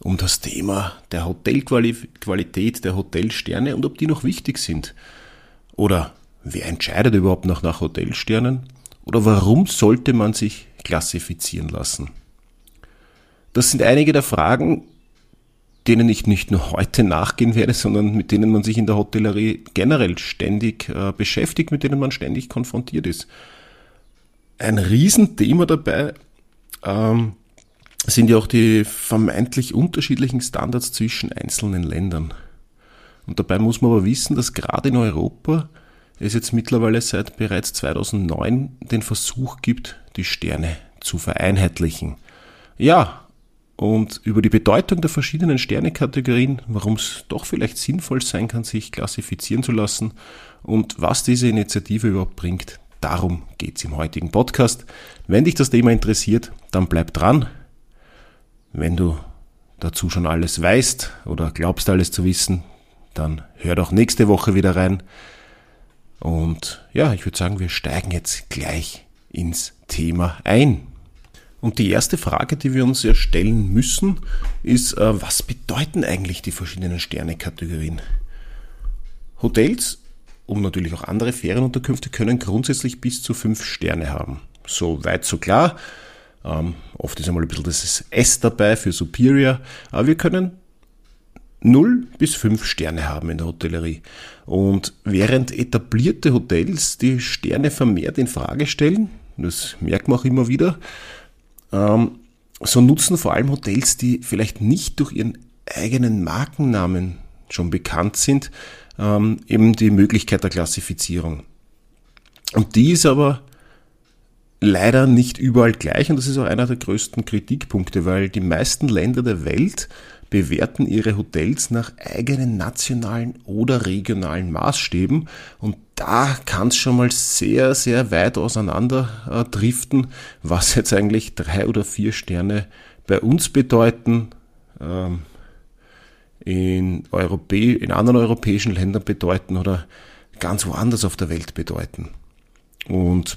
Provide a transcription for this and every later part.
um das Thema der Hotelqualität, der Hotelsterne und ob die noch wichtig sind. Oder wer entscheidet überhaupt noch nach Hotelsternen? Oder warum sollte man sich klassifizieren lassen? Das sind einige der Fragen, denen ich nicht nur heute nachgehen werde, sondern mit denen man sich in der Hotellerie generell ständig äh, beschäftigt, mit denen man ständig konfrontiert ist. Ein Riesenthema dabei ähm, sind ja auch die vermeintlich unterschiedlichen Standards zwischen einzelnen Ländern. Und dabei muss man aber wissen, dass gerade in Europa es jetzt mittlerweile seit bereits 2009 den Versuch gibt, die Sterne zu vereinheitlichen. Ja, und über die Bedeutung der verschiedenen Sternekategorien, warum es doch vielleicht sinnvoll sein kann, sich klassifizieren zu lassen und was diese Initiative überhaupt bringt, darum geht's im heutigen Podcast. Wenn dich das Thema interessiert, dann bleib dran. Wenn du dazu schon alles weißt oder glaubst alles zu wissen, dann hör doch nächste Woche wieder rein. Und ja, ich würde sagen, wir steigen jetzt gleich ins Thema ein. Und die erste Frage, die wir uns ja stellen müssen, ist, äh, was bedeuten eigentlich die verschiedenen Sternekategorien? Hotels und natürlich auch andere Ferienunterkünfte können grundsätzlich bis zu fünf Sterne haben. So weit, so klar. Ähm, oft ist einmal ein bisschen das S dabei für Superior, aber wir können 0 bis 5 Sterne haben in der Hotellerie. Und während etablierte Hotels die Sterne vermehrt in Frage stellen, das merkt man auch immer wieder, ähm, so nutzen vor allem Hotels, die vielleicht nicht durch ihren eigenen Markennamen schon bekannt sind, ähm, eben die Möglichkeit der Klassifizierung. Und die ist aber leider nicht überall gleich und das ist auch einer der größten Kritikpunkte, weil die meisten Länder der Welt bewerten ihre Hotels nach eigenen nationalen oder regionalen Maßstäben und da kann es schon mal sehr, sehr weit auseinander äh, driften, was jetzt eigentlich drei oder vier Sterne bei uns bedeuten, ähm, in, Europä in anderen europäischen Ländern bedeuten oder ganz woanders auf der Welt bedeuten. Und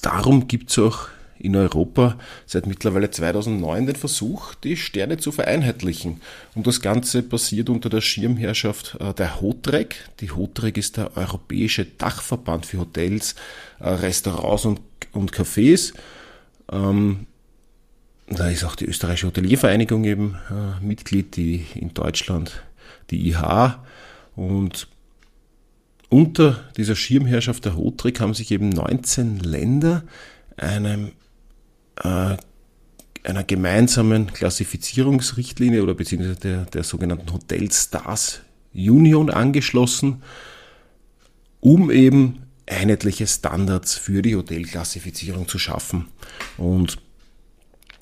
darum gibt es auch in Europa seit mittlerweile 2009 den Versuch, die Sterne zu vereinheitlichen. Und das Ganze passiert unter der Schirmherrschaft äh, der HOTREC. Die HOTREC ist der Europäische Dachverband für Hotels, äh, Restaurants und, und Cafés. Ähm, da ist auch die österreichische Hoteliervereinigung eben äh, Mitglied, die in Deutschland die IH. Und unter dieser Schirmherrschaft der HOTREC haben sich eben 19 Länder einem, äh, einer gemeinsamen Klassifizierungsrichtlinie oder beziehungsweise der, der sogenannten Hotel Stars Union angeschlossen, um eben einheitliche Standards für die Hotelklassifizierung zu schaffen. Und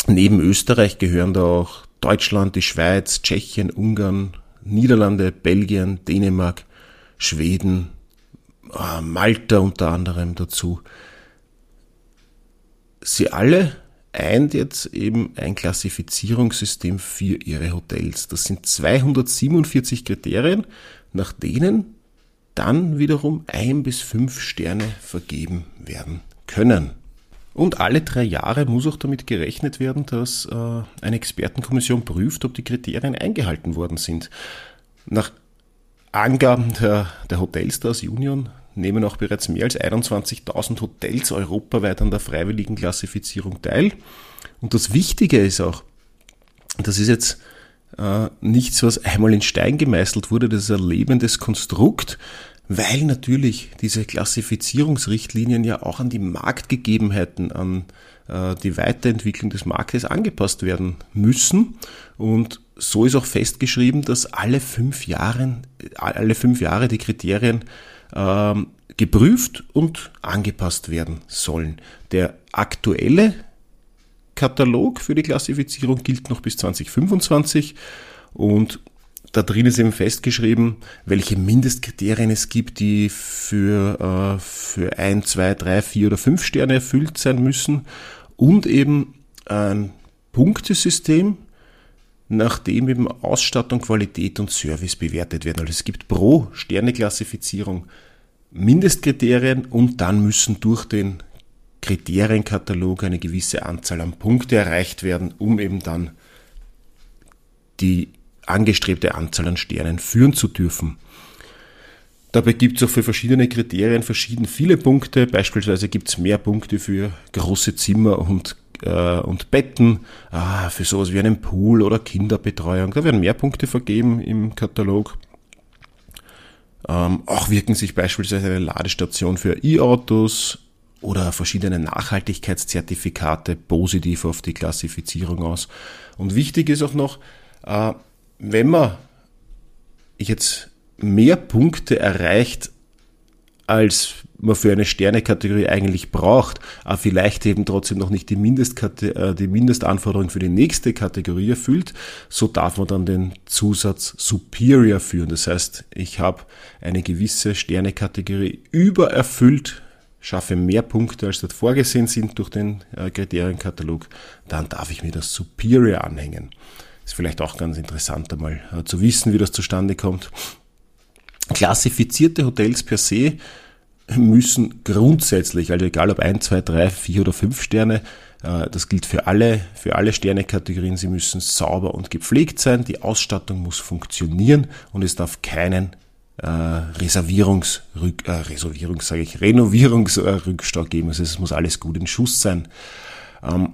neben Österreich gehören da auch Deutschland, die Schweiz, Tschechien, Ungarn, Niederlande, Belgien, Dänemark, Schweden, Malta unter anderem dazu. Sie alle eint jetzt eben ein Klassifizierungssystem für ihre Hotels. Das sind 247 Kriterien, nach denen dann wiederum ein bis fünf Sterne vergeben werden können. Und alle drei Jahre muss auch damit gerechnet werden, dass äh, eine Expertenkommission prüft, ob die Kriterien eingehalten worden sind. Nach Angaben der, der Hotelstars Union nehmen auch bereits mehr als 21.000 Hotels europaweit an der freiwilligen Klassifizierung teil. Und das Wichtige ist auch, das ist jetzt äh, nichts, was einmal in Stein gemeißelt wurde, das ist ein lebendes Konstrukt, weil natürlich diese Klassifizierungsrichtlinien ja auch an die Marktgegebenheiten, an äh, die Weiterentwicklung des Marktes angepasst werden müssen. Und so ist auch festgeschrieben, dass alle fünf Jahre, alle fünf Jahre die Kriterien ähm, geprüft und angepasst werden sollen. Der aktuelle Katalog für die Klassifizierung gilt noch bis 2025 und da drin ist eben festgeschrieben, welche Mindestkriterien es gibt, die für, äh, für ein, zwei, drei, vier oder fünf Sterne erfüllt sein müssen und eben ein Punktesystem, nach dem eben Ausstattung, Qualität und Service bewertet werden. Also es gibt pro Sterneklassifizierung Mindestkriterien und dann müssen durch den Kriterienkatalog eine gewisse Anzahl an Punkte erreicht werden, um eben dann die angestrebte Anzahl an Sternen führen zu dürfen. Dabei gibt es auch für verschiedene Kriterien verschieden viele Punkte. Beispielsweise gibt es mehr Punkte für große Zimmer und, äh, und Betten, ah, für sowas wie einen Pool oder Kinderbetreuung. Da werden mehr Punkte vergeben im Katalog. Ähm, auch wirken sich beispielsweise eine Ladestation für E-Autos oder verschiedene Nachhaltigkeitszertifikate positiv auf die Klassifizierung aus. Und wichtig ist auch noch, äh, wenn man jetzt mehr Punkte erreicht, als man für eine Sternekategorie eigentlich braucht, aber vielleicht eben trotzdem noch nicht die, Mindestkate äh, die Mindestanforderung für die nächste Kategorie erfüllt, so darf man dann den Zusatz Superior führen. Das heißt, ich habe eine gewisse Sternekategorie übererfüllt, schaffe mehr Punkte, als dort vorgesehen sind durch den äh, Kriterienkatalog, dann darf ich mir das Superior anhängen. Ist vielleicht auch ganz interessant einmal äh, zu wissen, wie das zustande kommt. Klassifizierte Hotels per se müssen grundsätzlich, also egal ob 1, 2, 3, 4 oder 5 Sterne, äh, das gilt für alle, für alle Sternekategorien, sie müssen sauber und gepflegt sein, die Ausstattung muss funktionieren und es darf keinen äh, Reservierungsrück, äh, Reservierungs, sage ich, Renovierungsrückstau geben. Also es muss alles gut in Schuss sein. Ähm,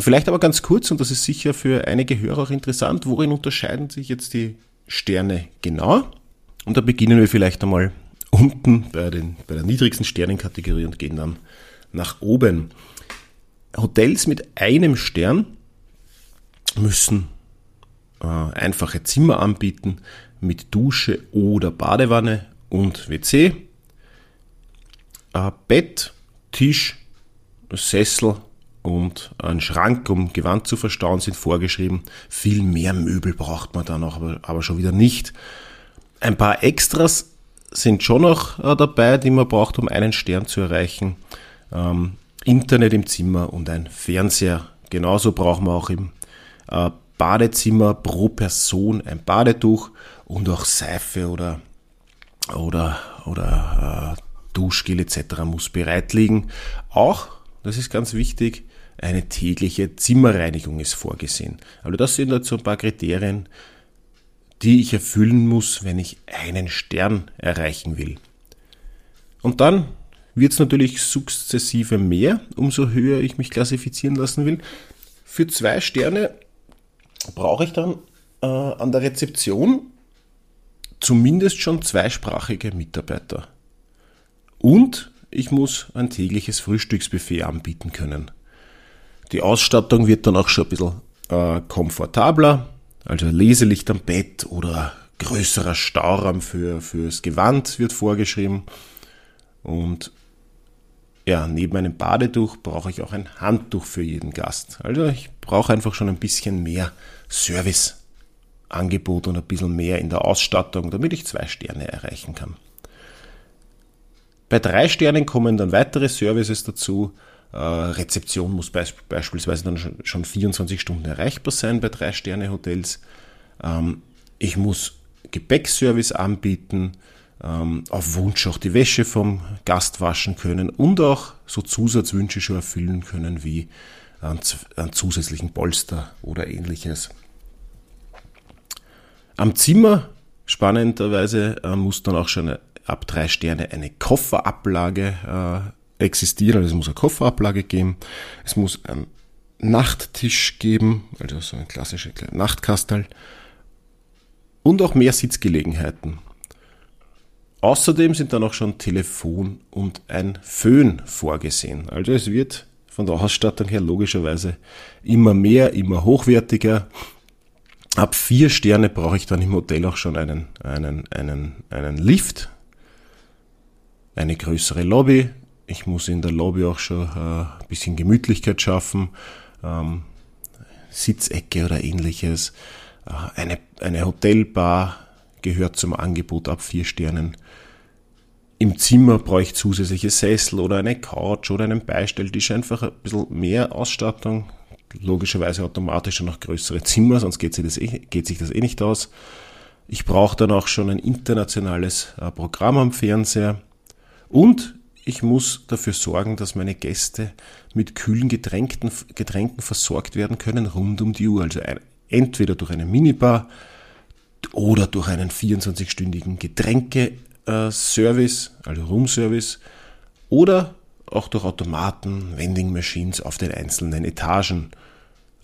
Vielleicht aber ganz kurz, und das ist sicher für einige Hörer auch interessant, worin unterscheiden sich jetzt die Sterne genau? Und da beginnen wir vielleicht einmal unten bei, den, bei der niedrigsten Sternenkategorie und gehen dann nach oben. Hotels mit einem Stern müssen äh, einfache Zimmer anbieten mit Dusche oder Badewanne und WC. Äh, Bett, Tisch, Sessel und ein Schrank, um Gewand zu verstauen, sind vorgeschrieben. Viel mehr Möbel braucht man dann auch, aber, aber schon wieder nicht. Ein paar Extras sind schon noch äh, dabei, die man braucht, um einen Stern zu erreichen. Ähm, Internet im Zimmer und ein Fernseher. Genauso brauchen wir auch im äh, Badezimmer pro Person ein Badetuch und auch Seife oder, oder, oder äh, Duschgel etc. muss bereit liegen. Auch, das ist ganz wichtig, eine tägliche Zimmerreinigung ist vorgesehen. Also das sind halt so ein paar Kriterien, die ich erfüllen muss, wenn ich einen Stern erreichen will. Und dann wird es natürlich sukzessive mehr, umso höher ich mich klassifizieren lassen will. Für zwei Sterne brauche ich dann äh, an der Rezeption zumindest schon zweisprachige Mitarbeiter. Und ich muss ein tägliches Frühstücksbuffet anbieten können. Die Ausstattung wird dann auch schon ein bisschen äh, komfortabler, also Leselicht am Bett oder größerer Stauraum für, fürs Gewand wird vorgeschrieben. Und ja, neben einem Badetuch brauche ich auch ein Handtuch für jeden Gast. Also ich brauche einfach schon ein bisschen mehr Serviceangebot und ein bisschen mehr in der Ausstattung, damit ich zwei Sterne erreichen kann. Bei drei Sternen kommen dann weitere Services dazu, Rezeption muss beispielsweise dann schon 24 Stunden erreichbar sein bei drei Sterne Hotels. Ähm, ich muss Gepäckservice anbieten, ähm, auf Wunsch auch die Wäsche vom Gast waschen können und auch so Zusatzwünsche schon erfüllen können wie einen, zusätzlichen Polster oder ähnliches. Am Zimmer, spannenderweise, äh, muss dann auch schon ab drei Sterne eine Kofferablage existieren. Also es muss eine Kofferablage geben, es muss einen Nachttisch geben, also so ein klassischer Nachtkastel und auch mehr Sitzgelegenheiten. Außerdem sind dann auch schon Telefon und ein Föhn vorgesehen. Also es wird von der Ausstattung her logischerweise immer mehr, immer hochwertiger. Ab vier Sterne brauche ich dann im Hotel auch schon einen, einen, einen, einen Lift, eine größere Lobby, ich muss in der Lobby auch schon äh, ein bisschen Gemütlichkeit schaffen, ähm, Sitzecke oder ähnliches. Äh, eine, eine Hotelbar gehört zum Angebot ab vier Sternen. Im Zimmer brauche ich zusätzliche Sessel oder eine Couch oder einen Beistelltisch, einfach ein bisschen mehr Ausstattung. Logischerweise automatisch noch größere Zimmer, sonst geht sich das eh, geht sich das eh nicht aus. Ich brauche dann auch schon ein internationales äh, Programm am Fernseher. Und ich muss dafür sorgen, dass meine Gäste mit kühlen Getränken, Getränken versorgt werden können rund um die Uhr. Also entweder durch eine Minibar oder durch einen 24-stündigen Getränkeservice, also Roomservice, oder auch durch Automaten, Vending Machines auf den einzelnen Etagen.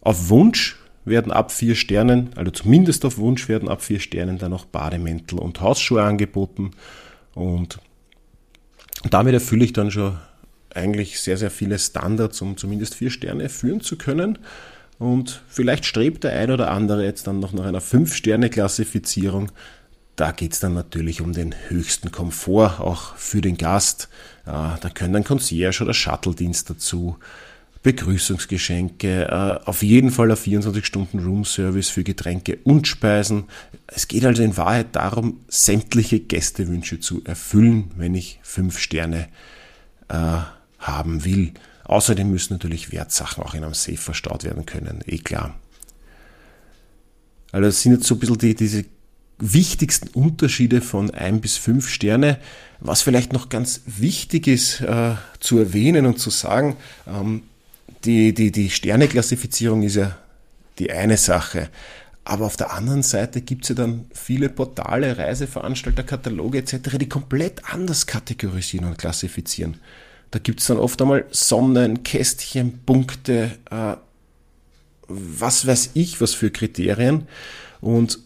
Auf Wunsch werden ab vier Sternen, also zumindest auf Wunsch werden ab vier Sternen dann auch Bademäntel und Hausschuhe angeboten. Und damit erfülle ich dann schon eigentlich sehr, sehr viele Standards, um zumindest vier Sterne führen zu können. Und vielleicht strebt der ein oder andere jetzt dann noch nach einer Fünf-Sterne-Klassifizierung. Da geht es dann natürlich um den höchsten Komfort, auch für den Gast. Da können ein Concierge oder Shuttle-Dienst dazu. Begrüßungsgeschenke, äh, auf jeden Fall ein 24-Stunden-Room-Service für Getränke und Speisen. Es geht also in Wahrheit darum, sämtliche Gästewünsche zu erfüllen, wenn ich fünf Sterne äh, haben will. Außerdem müssen natürlich Wertsachen auch in einem Safe verstaut werden können, eh klar. Also das sind jetzt so ein bisschen die, diese wichtigsten Unterschiede von ein bis fünf Sterne. Was vielleicht noch ganz wichtig ist äh, zu erwähnen und zu sagen, ähm, die, die, die Sterneklassifizierung ist ja die eine Sache. Aber auf der anderen Seite gibt es ja dann viele Portale, Reiseveranstalter, Kataloge etc., die komplett anders kategorisieren und klassifizieren. Da gibt es dann oft einmal Sonnen, Kästchen, Punkte, äh, was weiß ich, was für Kriterien. Und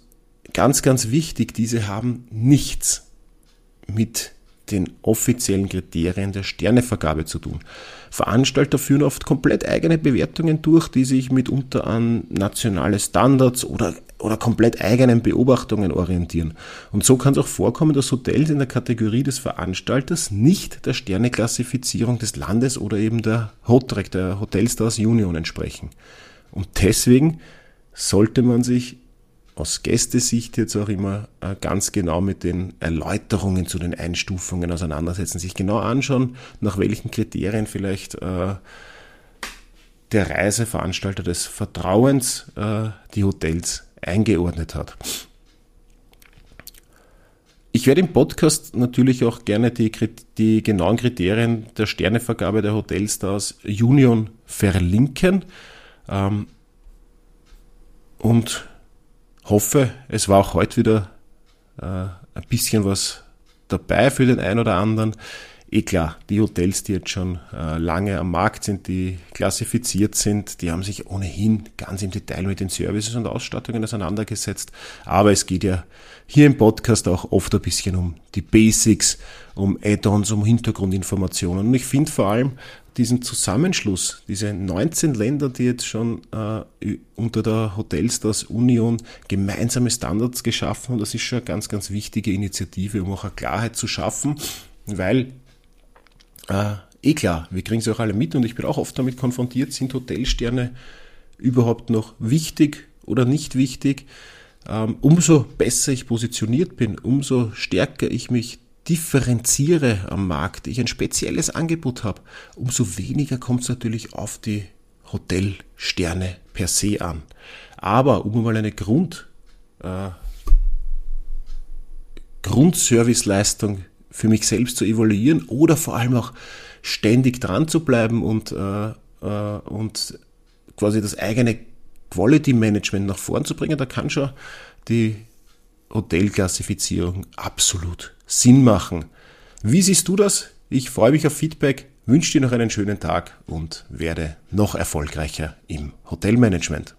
ganz, ganz wichtig, diese haben nichts mit den offiziellen Kriterien der Sternevergabe zu tun. Veranstalter führen oft komplett eigene Bewertungen durch, die sich mitunter an nationale Standards oder, oder komplett eigenen Beobachtungen orientieren. Und so kann es auch vorkommen, dass Hotels in der Kategorie des Veranstalters nicht der Sterneklassifizierung des Landes oder eben der HOTREC, der Hotelstars Union entsprechen. Und deswegen sollte man sich aus Gästesicht jetzt auch immer äh, ganz genau mit den Erläuterungen zu den Einstufungen auseinandersetzen, sich genau anschauen, nach welchen Kriterien vielleicht äh, der Reiseveranstalter des Vertrauens äh, die Hotels eingeordnet hat. Ich werde im Podcast natürlich auch gerne die, die genauen Kriterien der Sternevergabe der Hotelstars Union verlinken. Ähm, und hoffe, es war auch heute wieder äh, ein bisschen was dabei für den einen oder anderen. Eh klar, die Hotels, die jetzt schon äh, lange am Markt sind, die klassifiziert sind, die haben sich ohnehin ganz im Detail mit den Services und Ausstattungen auseinandergesetzt. Aber es geht ja hier im Podcast auch oft ein bisschen um die Basics, um Add-ons, um Hintergrundinformationen. Und ich finde vor allem diesen Zusammenschluss, diese 19 Länder, die jetzt schon äh, unter der Hotelstars Union gemeinsame Standards geschaffen haben, das ist schon eine ganz, ganz wichtige Initiative, um auch eine Klarheit zu schaffen, weil äh, eh klar, wir kriegen es auch alle mit und ich bin auch oft damit konfrontiert, sind Hotelsterne überhaupt noch wichtig oder nicht wichtig? Ähm, umso besser ich positioniert bin, umso stärker ich mich differenziere am Markt, ich ein spezielles Angebot habe, umso weniger kommt es natürlich auf die Hotelsterne per se an. Aber um mal eine Grund, äh, Grundserviceleistung für mich selbst zu evaluieren oder vor allem auch ständig dran zu bleiben und, äh, äh, und quasi das eigene Quality Management nach vorn zu bringen, da kann schon die Hotelklassifizierung absolut Sinn machen. Wie siehst du das? Ich freue mich auf Feedback, wünsche dir noch einen schönen Tag und werde noch erfolgreicher im Hotelmanagement.